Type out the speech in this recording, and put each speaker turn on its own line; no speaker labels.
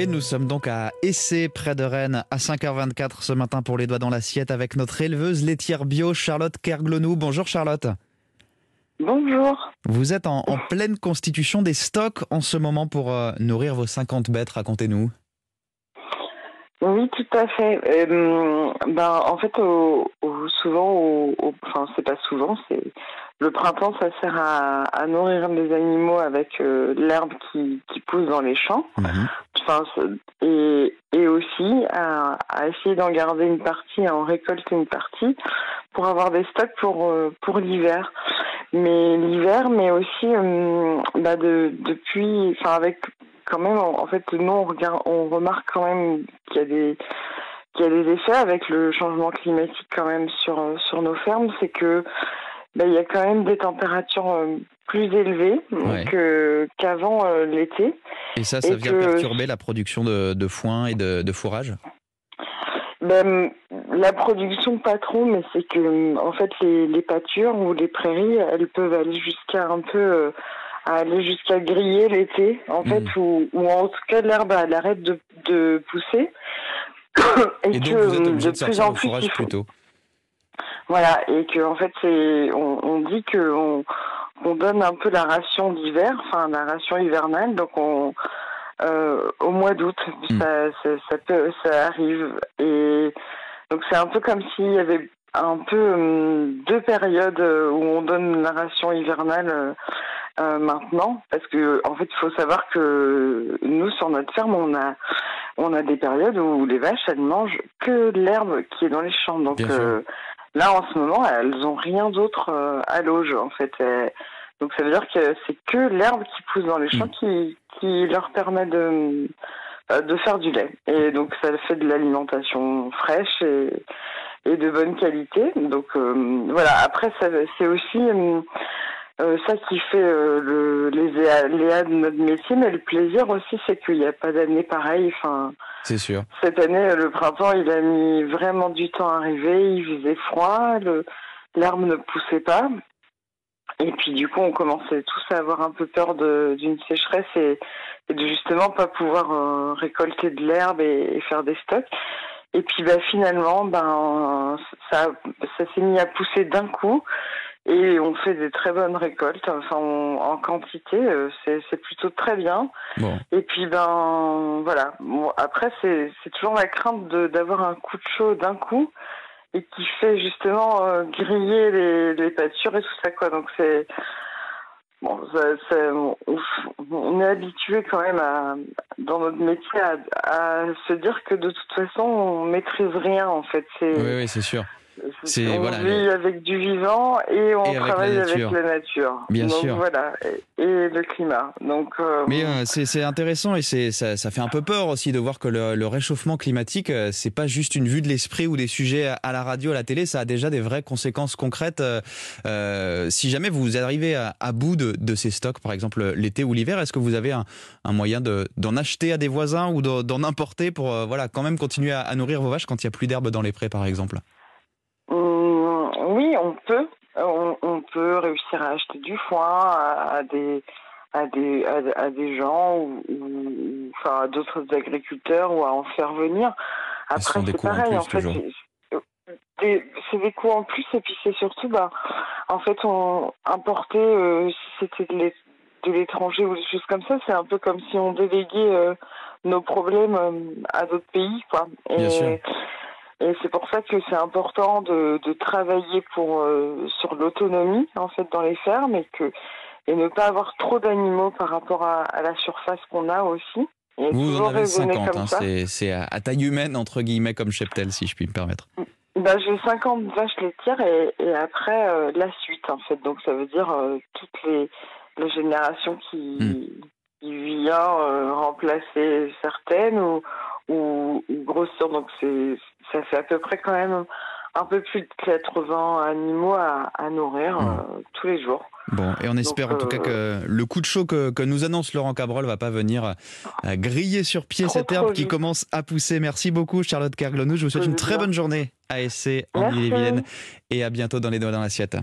Et nous sommes donc à Essay, près de Rennes, à 5h24 ce matin pour les doigts dans l'assiette avec notre éleveuse laitière bio Charlotte Kerglonou. Bonjour Charlotte.
Bonjour.
Vous êtes en, en pleine constitution des stocks en ce moment pour euh, nourrir vos 50 bêtes, racontez-nous.
Oui, tout à fait. Euh, ben, en fait, au, au- souvent, au, enfin, c'est pas souvent, c'est le printemps, ça sert à, à nourrir les animaux avec euh, l'herbe qui, qui pousse dans les champs.
Mhm.
Et, aussi à, essayer d'en garder une partie, à en récolter une partie pour avoir des stocks pour euh, pour l'hiver. Mais l'hiver, mais aussi euh, bah de, depuis, enfin avec quand même, en fait, nous on regarde, on remarque quand même qu'il y a des y a des effets avec le changement climatique quand même sur sur nos fermes, c'est que bah, il y a quand même des températures euh, plus élevées
Ouais.
qu'avant euh, l'été.
Et ça, ça
Et
vient
que-
perturber la production de, de foin et de, de fourrage?
Ben, la production pas trop, mais c'est que en fait les, les pâtures ou les prairies, elles peuvent aller jusqu'à un peu euh, à aller jusqu'à griller l'été, en fait, ou, ou en tout cas l'herbe elle arrête de, de pousser. et,
Et donc
que
vous êtes obligé de,
de plus en plus
fourrage
faut-. Voilà, et que en fait c'est on, on dit que on, on donne un peu la ration d'hiver, enfin la ration hivernale, donc on euh, au mois d'août,
Mm.
ça, ça, ça peut ça arrive. Et donc c'est un peu comme s'il y avait un peu hum, deux périodes euh, où on donne la ration hivernale euh, euh, maintenant. Parce que en fait il faut savoir que nous sur notre ferme on a on a des périodes où les vaches elles mangent que l'herbe qui est dans les champs. Donc euh, là en ce moment elles ont rien d'autre euh, à l'auge en fait donc ça veut dire que c'est que l'herbe qui pousse dans les champs
Mm.
qui qui leur permet de euh, de faire du lait et donc ça fait de l'alimentation fraîche et et de bonne qualité. Donc euh, voilà. Après, c'est aussi euh, euh, ça qui fait euh, le, les léa de notre métier, mais le plaisir aussi, c'est qu'il n'y a pas d'année pareille. Enfin,
C'est sûr.
cette année, le printemps, il a mis vraiment du temps à arriver. Il faisait froid, le- l'herbe ne poussait pas. Et puis du coup, on commençait tous à avoir un peu peur de- d'une sécheresse et, et de justement pas pouvoir euh, récolter de l'herbe et, et faire des stocks. Et puis bah, finalement, ben ça, ça s'est mis à pousser d'un coup et on fait des très bonnes récoltes. Enfin, on- en quantité, euh, c'est plutôt très bien.
Bon.
Et puis ben voilà. Bon, après c'est toujours la crainte d'avoir un coup de chaud d'un coup et qui fait justement euh, griller les, les pâtures et tout ça quoi. Donc c'est bon, ça, ça- on, on est habitué quand même à dans notre métier à, à se dire que de toute façon on maîtrise rien en fait.
Oui, oui, c'est sûr. C'est-
on
voilà,
vit
le-
avec du vivant et on
Et avec la
travaille avec
nature.
la nature.
Bien
Donc
sûr.
voilà et, et le climat. Donc euh,
Mais euh, c'est intéressant et ça, ça fait un peu peur aussi de voir que le, le réchauffement climatique, euh, c'est pas juste une vue de l'esprit ou des sujets à, à la radio, à la télé, ça a déjà des vraies conséquences concrètes. Euh, si jamais vous arrivez à, à bout de, de ces stocks, par exemple l'été ou l'hiver, est-ce que vous avez un, un moyen de- d'en acheter à des voisins ou de- d'en importer pour voilà quand même continuer à, à nourrir vos vaches quand il y a plus d'herbe dans les prés, par exemple
Hum, oui, on peut. On, on peut réussir à acheter du foin à, à des à des à, à des gens ou, enfin à d'autres agriculteurs ou à en faire venir. Après c'est
en
pareil
plus,
en fait. c'est- des- coûts en plus et puis c'est surtout bah en fait on importer euh, si c'était de l'é- de l'étranger ou des choses comme ça c'est un peu comme si on déléguait euh, nos problèmes euh, à d'autres pays quoi. Et,
Bien sûr.
Et c'est pour ça que c'est important de, de travailler pour euh, sur l'autonomie en fait dans les fermes et que et ne pas avoir trop d'animaux par rapport à, à la surface qu'on a aussi. Et
Vous en avez
raisonner
50,
comme
hein, c'est à, à taille humaine entre guillemets comme cheptel si je puis me permettre.
Bah, j'ai 50 vaches laitières et, et après euh, la suite en fait. Donc ça veut dire euh, toutes les, les générations qui,
Hmm.
qui vient remplacer certaines ou, ou, ou grossir. Donc c'est ça fait à peu près quand même un peu plus de 80 animaux à, à nourrir euh, tous les jours.
Bon, et on espère en tout cas que le coup de chaud que, que nous annonce Laurent Cabrol va pas venir euh, griller sur pied
Trop,
cette herbe qui
vite.
commence à pousser. Merci beaucoup Charlotte Kerglonou. Je vous souhaite une très bonne journée à SC en. Ille-et-Vilaine et à bientôt dans les doigts dans l'assiette.